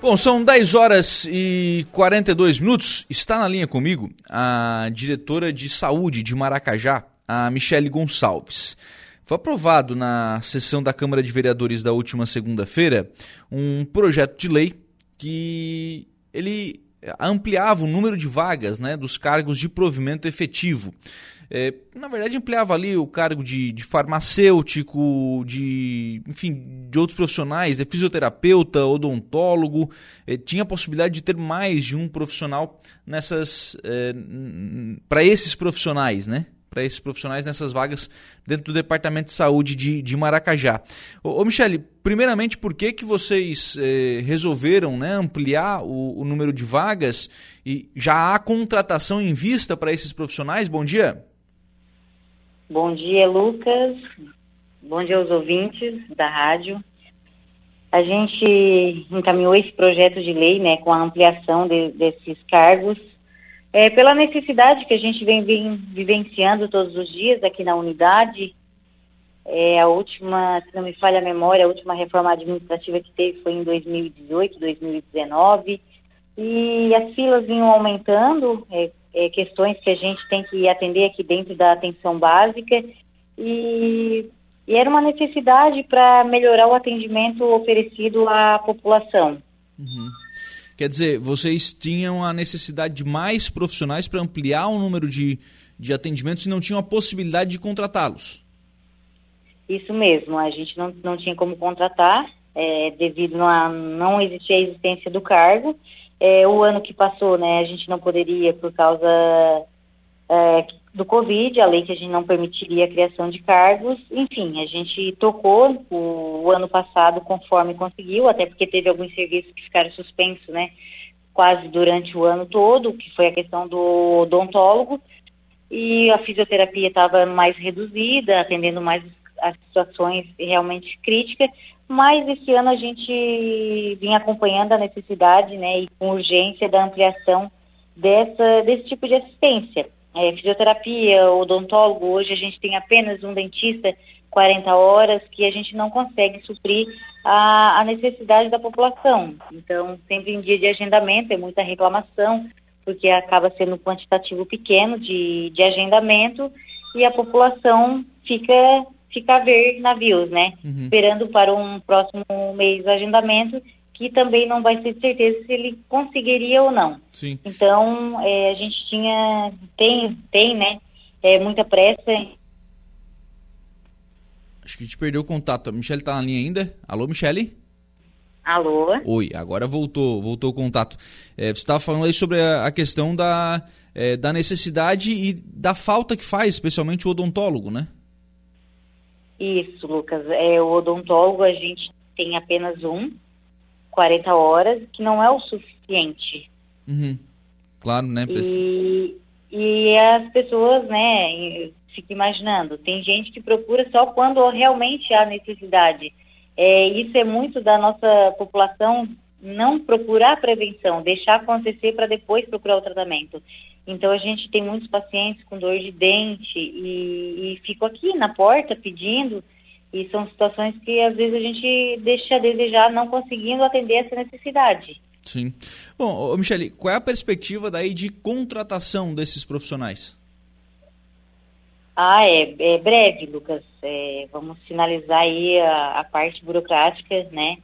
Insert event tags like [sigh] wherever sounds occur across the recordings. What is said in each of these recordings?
Bom, são 10 horas e 42 minutos. Está na linha comigo a diretora de saúde de Maracajá, a Michele Gonçalves. Foi aprovado na sessão da Câmara de Vereadores da última segunda-feira um projeto de lei que ele ampliava o número de vagas né, dos cargos de provimento efetivo. É, na verdade, ampliava ali o cargo de, de, farmacêutico, de, enfim, de outros profissionais, de fisioterapeuta, odontólogo. É, tinha a possibilidade de ter mais de um profissional nessas, é, para esses profissionais, né? Para esses profissionais nessas vagas dentro do Departamento de Saúde de, de Maracajá. Ô, ô Michele, primeiramente, por que, que vocês é, resolveram né, ampliar o, o número de vagas e já há contratação em vista para esses profissionais? Bom dia. Bom dia, Lucas. Bom dia aos ouvintes da rádio. A gente encaminhou esse projeto de lei, né, com a ampliação de, desses cargos, é, pela necessidade que a gente vem, vem, vivenciando todos os dias aqui na unidade. É, a última, se não me falha a memória, a última reforma administrativa que teve foi em 2018, 2019, e as filas vinham aumentando, é, é, questões que a gente tem que atender aqui dentro da atenção básica e, e era uma necessidade para melhorar o atendimento oferecido à população. Uhum. Quer dizer, vocês tinham a necessidade de mais profissionais para ampliar o número de, de atendimentos e não tinham a possibilidade de contratá-los? Isso mesmo, a gente não, não tinha como contratar, é, devido a não existir a existência do cargo, é, o ano que passou, né, a gente não poderia por causa é, do Covid, a lei que a gente não permitiria a criação de cargos. Enfim, a gente tocou o, o ano passado conforme conseguiu, até porque teve alguns serviços que ficaram suspensos, né, quase durante o ano todo, que foi a questão do odontólogo, e a fisioterapia estava mais reduzida, atendendo mais as situações realmente críticas, mas esse ano a gente vinha acompanhando a necessidade né, e com urgência da ampliação dessa, desse tipo de assistência. É, fisioterapia, odontólogo, hoje a gente tem apenas um dentista 40 horas que a gente não consegue suprir a, a necessidade da população. Então, sempre em dia de agendamento, é muita reclamação, porque acaba sendo um quantitativo pequeno de, de agendamento e a população fica fica a ver navios, né? Uhum. Esperando para um próximo mês de agendamento, que também não vai ser de certeza se ele conseguiria ou não. Sim. Então, é, a gente tinha, tem, tem, né, é, muita pressa. Acho que a gente perdeu o contato. A Michelle está na linha ainda? Alô, Michelle? Alô? Oi, agora voltou, voltou o contato. É, você estava falando aí sobre a, a questão da, é, da necessidade e da falta que faz, especialmente o odontólogo, né? Isso, Lucas. É, o odontólogo a gente tem apenas um, 40 horas, que não é o suficiente. Uhum. Claro, né? E, e as pessoas, né, fica imaginando, tem gente que procura só quando realmente há necessidade. É, isso é muito da nossa população não procurar prevenção, deixar acontecer para depois procurar o tratamento. Então a gente tem muitos pacientes com dor de dente e, e fico aqui na porta pedindo e são situações que às vezes a gente deixa a desejar não conseguindo atender essa necessidade. Sim. Bom, Michele, qual é a perspectiva daí de contratação desses profissionais? Ah, é, é breve, Lucas. É, vamos finalizar aí a, a parte burocrática, né?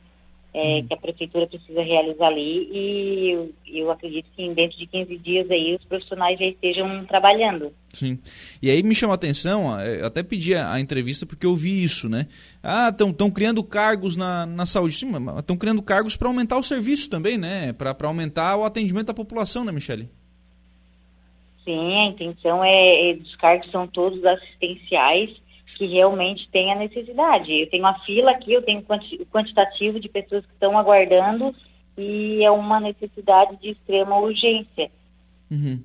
É, uhum. que a prefeitura precisa realizar ali e eu, eu, acredito que dentro de 15 dias aí os profissionais já estejam trabalhando. Sim. E aí me chama a atenção, eu até pedi a, a entrevista porque eu vi isso, né? Ah, estão criando cargos na, na saúde. Sim, estão criando cargos para aumentar o serviço também, né? Para aumentar o atendimento da população, né, Michele? Sim, a intenção é, é os cargos são todos assistenciais que realmente tem a necessidade. Eu tenho a fila aqui, eu tenho o quantitativo de pessoas que estão aguardando e é uma necessidade de extrema urgência. Uhum.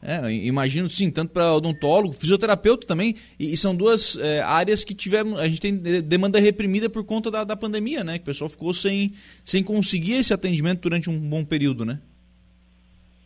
É, imagino sim, tanto para odontólogo, fisioterapeuta também, e, e são duas é, áreas que tivemos, a gente tem demanda reprimida por conta da, da pandemia, né? Que o pessoal ficou sem, sem conseguir esse atendimento durante um bom período, né?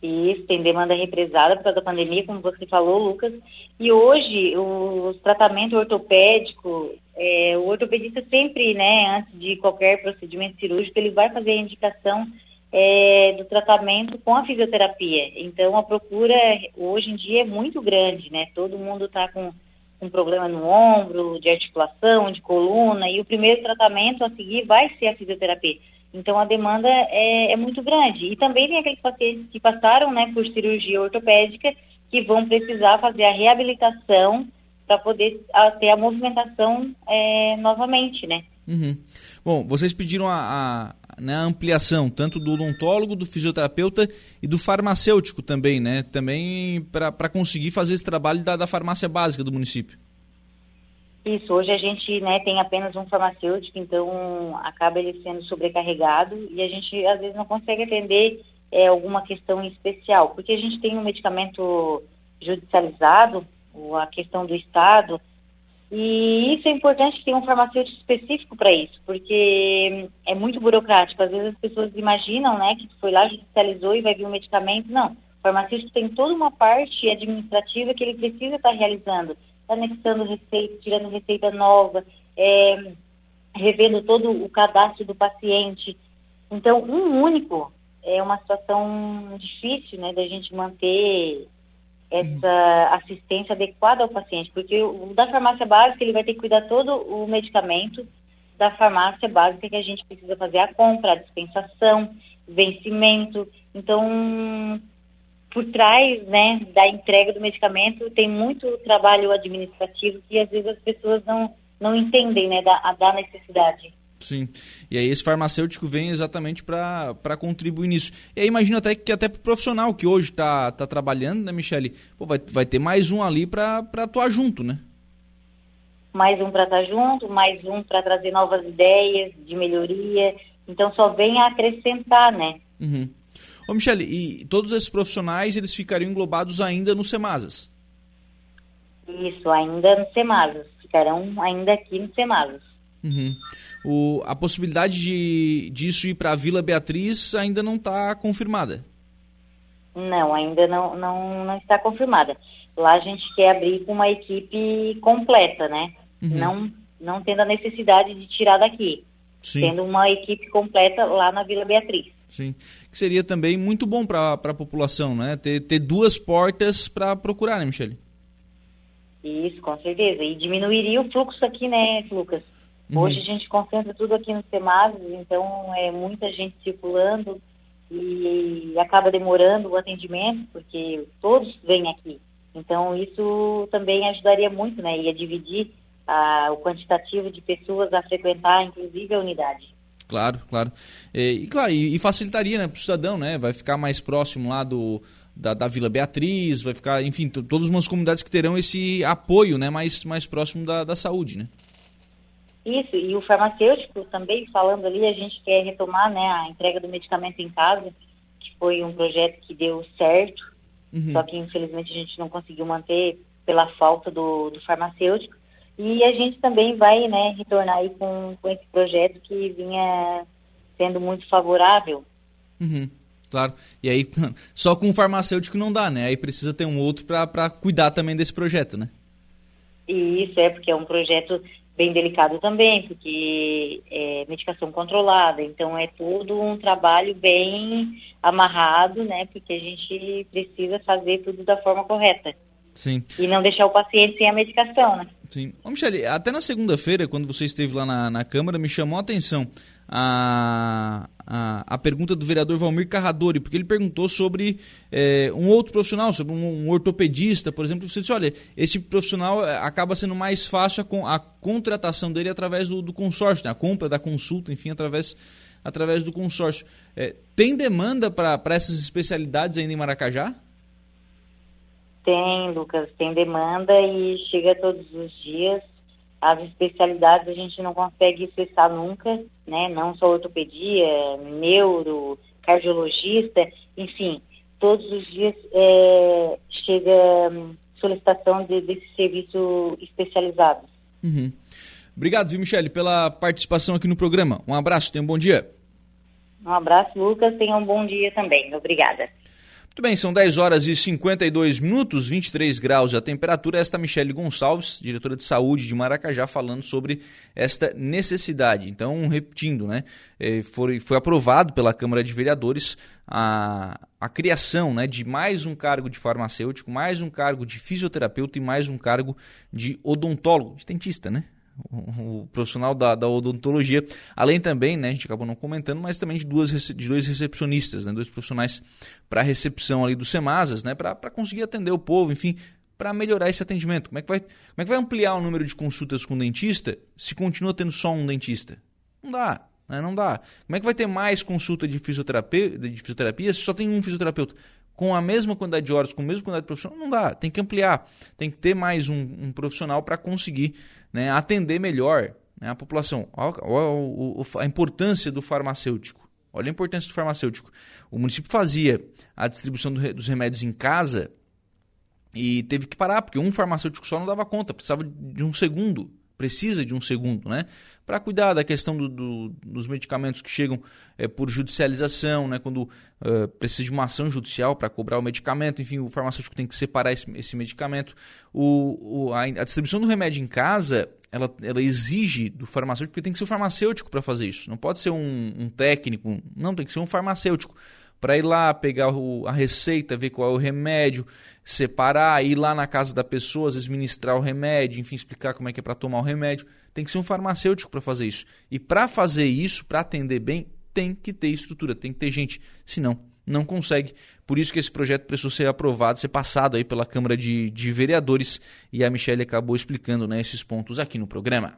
Isso, tem demanda represada por causa da pandemia, como você falou, Lucas. E hoje, os tratamentos ortopédicos, é, o ortopedista sempre, né, antes de qualquer procedimento cirúrgico, ele vai fazer a indicação é, do tratamento com a fisioterapia. Então a procura hoje em dia é muito grande, né? Todo mundo está com um problema no ombro, de articulação, de coluna, e o primeiro tratamento a seguir vai ser a fisioterapia. Então a demanda é, é muito grande. E também tem aqueles pacientes que passaram né, por cirurgia ortopédica que vão precisar fazer a reabilitação para poder ter a movimentação é, novamente, né? Uhum. Bom, vocês pediram a, a, né, a, ampliação tanto do odontólogo, do fisioterapeuta e do farmacêutico também, né? Também para conseguir fazer esse trabalho da, da farmácia básica do município. Isso, hoje a gente né, tem apenas um farmacêutico, então acaba ele sendo sobrecarregado e a gente às vezes não consegue atender é, alguma questão especial, porque a gente tem um medicamento judicializado, a questão do Estado, e isso é importante ter um farmacêutico específico para isso, porque é muito burocrático. Às vezes as pessoas imaginam né, que foi lá, judicializou e vai vir um medicamento. Não, o farmacêutico tem toda uma parte administrativa que ele precisa estar tá realizando anexando receita, tirando receita nova, é, revendo todo o cadastro do paciente. Então, um único é uma situação difícil, né, da gente manter essa assistência adequada ao paciente, porque o da farmácia básica ele vai ter que cuidar todo o medicamento da farmácia básica que a gente precisa fazer a compra, a dispensação, vencimento. Então, por trás né, da entrega do medicamento tem muito trabalho administrativo que às vezes as pessoas não, não entendem né, da, da necessidade. Sim. E aí esse farmacêutico vem exatamente para contribuir nisso. E aí imagino até que até para o profissional que hoje está tá trabalhando, né, Michele? Pô, vai, vai ter mais um ali para atuar junto, né? Mais um para estar junto, mais um para trazer novas ideias de melhoria. Então só vem a acrescentar, né? Uhum. Ô Michele, e todos esses profissionais, eles ficariam englobados ainda no Semasas? Isso, ainda no Semasas. Ficarão ainda aqui no Semasas. Uhum. O, a possibilidade de disso ir para a Vila Beatriz ainda não está confirmada? Não, ainda não, não, não está confirmada. Lá a gente quer abrir com uma equipe completa, né? Uhum. Não, não tendo a necessidade de tirar daqui. Sim. Tendo uma equipe completa lá na Vila Beatriz. Sim. Que seria também muito bom para a população, né? Ter, ter duas portas para procurar, né, Michele? Isso, com certeza. E diminuiria o fluxo aqui, né, Lucas? Uhum. Hoje a gente concentra tudo aqui no Semados, então é muita gente circulando e acaba demorando o atendimento, porque todos vêm aqui. Então isso também ajudaria muito, né? Ia dividir ah, o quantitativo de pessoas a frequentar, inclusive a unidade. Claro, claro. E, e claro, e, facilitaria né, para o cidadão, né? Vai ficar mais próximo lá do, da, da Vila Beatriz, vai ficar, enfim, todas umas comunidades que terão esse apoio né, mais, mais próximo da, da saúde, né? Isso, e o farmacêutico também, falando ali, a gente quer retomar né, a entrega do medicamento em casa, que foi um projeto que deu certo, uhum. só que infelizmente a gente não conseguiu manter pela falta do, do farmacêutico. E a gente também vai né, retornar aí com, com esse projeto que vinha sendo muito favorável. Uhum, claro. E aí, [laughs] só com o farmacêutico não dá, né? Aí precisa ter um outro para cuidar também desse projeto, né? E isso é porque é um projeto bem delicado também, porque é medicação controlada, então é todo um trabalho bem amarrado, né? Porque a gente precisa fazer tudo da forma correta. Sim. E não deixar o paciente sem a medicação, né? Sim. Ô, Michele, até na segunda-feira, quando você esteve lá na, na Câmara, me chamou a atenção a, a, a pergunta do vereador Valmir Carradori, porque ele perguntou sobre é, um outro profissional, sobre um, um, ortopedista, por exemplo. Você disse, olha, esse profissional é, acaba sendo mais fácil a, a contratação dele através do, do consórcio, né? a compra da consulta, enfim, através, através do consórcio. É, tem demanda para essas especialidades ainda em Maracajá? Tem, Lucas, tem demanda e chega todos os dias. As especialidades a gente não consegue cessar nunca, né? Não só ortopedia, neuro, cardiologista, enfim, todos os dias é, chega hum, solicitação de, desse serviço especializado. Uhum. Obrigado, viu, Michele, pela participação aqui no programa. Um abraço, tenha um bom dia. Um abraço, Lucas, tenha um bom dia também. Obrigada. Muito bem, são 10 horas e 52 minutos, 23 graus a temperatura. Esta Michele Gonçalves, diretora de saúde de Maracajá, falando sobre esta necessidade. Então, repetindo, né, é, foi, foi aprovado pela Câmara de Vereadores a, a criação né, de mais um cargo de farmacêutico, mais um cargo de fisioterapeuta e mais um cargo de odontólogo, de dentista, né? O profissional da, da, odontologia, além também, né, a gente acabou não comentando, mas também de, duas, de dois recepcionistas, né, dois profissionais para recepção ali do Semasas, né, para conseguir atender o povo, enfim, para melhorar esse atendimento. Como é, que vai, como é que vai ampliar o número de consultas com dentista se continua tendo só um dentista? Não dá. Né, não dá. Como é que vai ter mais consulta de fisioterapia, de fisioterapia se só tem um fisioterapeuta? Com a mesma quantidade de horas, com a mesma quantidade de profissional, não dá. Tem que ampliar, tem que ter mais um, um profissional para conseguir né, atender melhor né, a população. Olha, a importância do farmacêutico. Olha a importância do farmacêutico. O município fazia a distribuição do, dos remédios em casa e teve que parar, porque um farmacêutico só não dava conta, precisava de um segundo precisa de um segundo, né? Para cuidar da questão do, do, dos medicamentos que chegam é, por judicialização, né? Quando uh, precisa de uma ação judicial para cobrar o medicamento, enfim, o farmacêutico tem que separar esse, esse medicamento. O, o a, a, distribuição do remédio em casa, ela, ela exige do farmacêutico, porque tem que ser o farmacêutico para fazer isso. Não pode ser um, um técnico, não, tem que ser um farmacêutico para ir lá pegar o, a receita, ver qual é o remédio, separar, ir lá na casa da pessoa, às vezes ministrar o remédio, enfim, explicar como é que é para tomar o remédio. Tem que ser um farmacêutico para fazer isso. E para fazer isso, para atender bem, tem que ter estrutura, tem que ter gente. Senão, não consegue. Por isso que esse projeto precisou ser aprovado, ser passado aí pela Câmara de, de Vereadores e a Michelle acabou explicando né, esses pontos aqui no programa.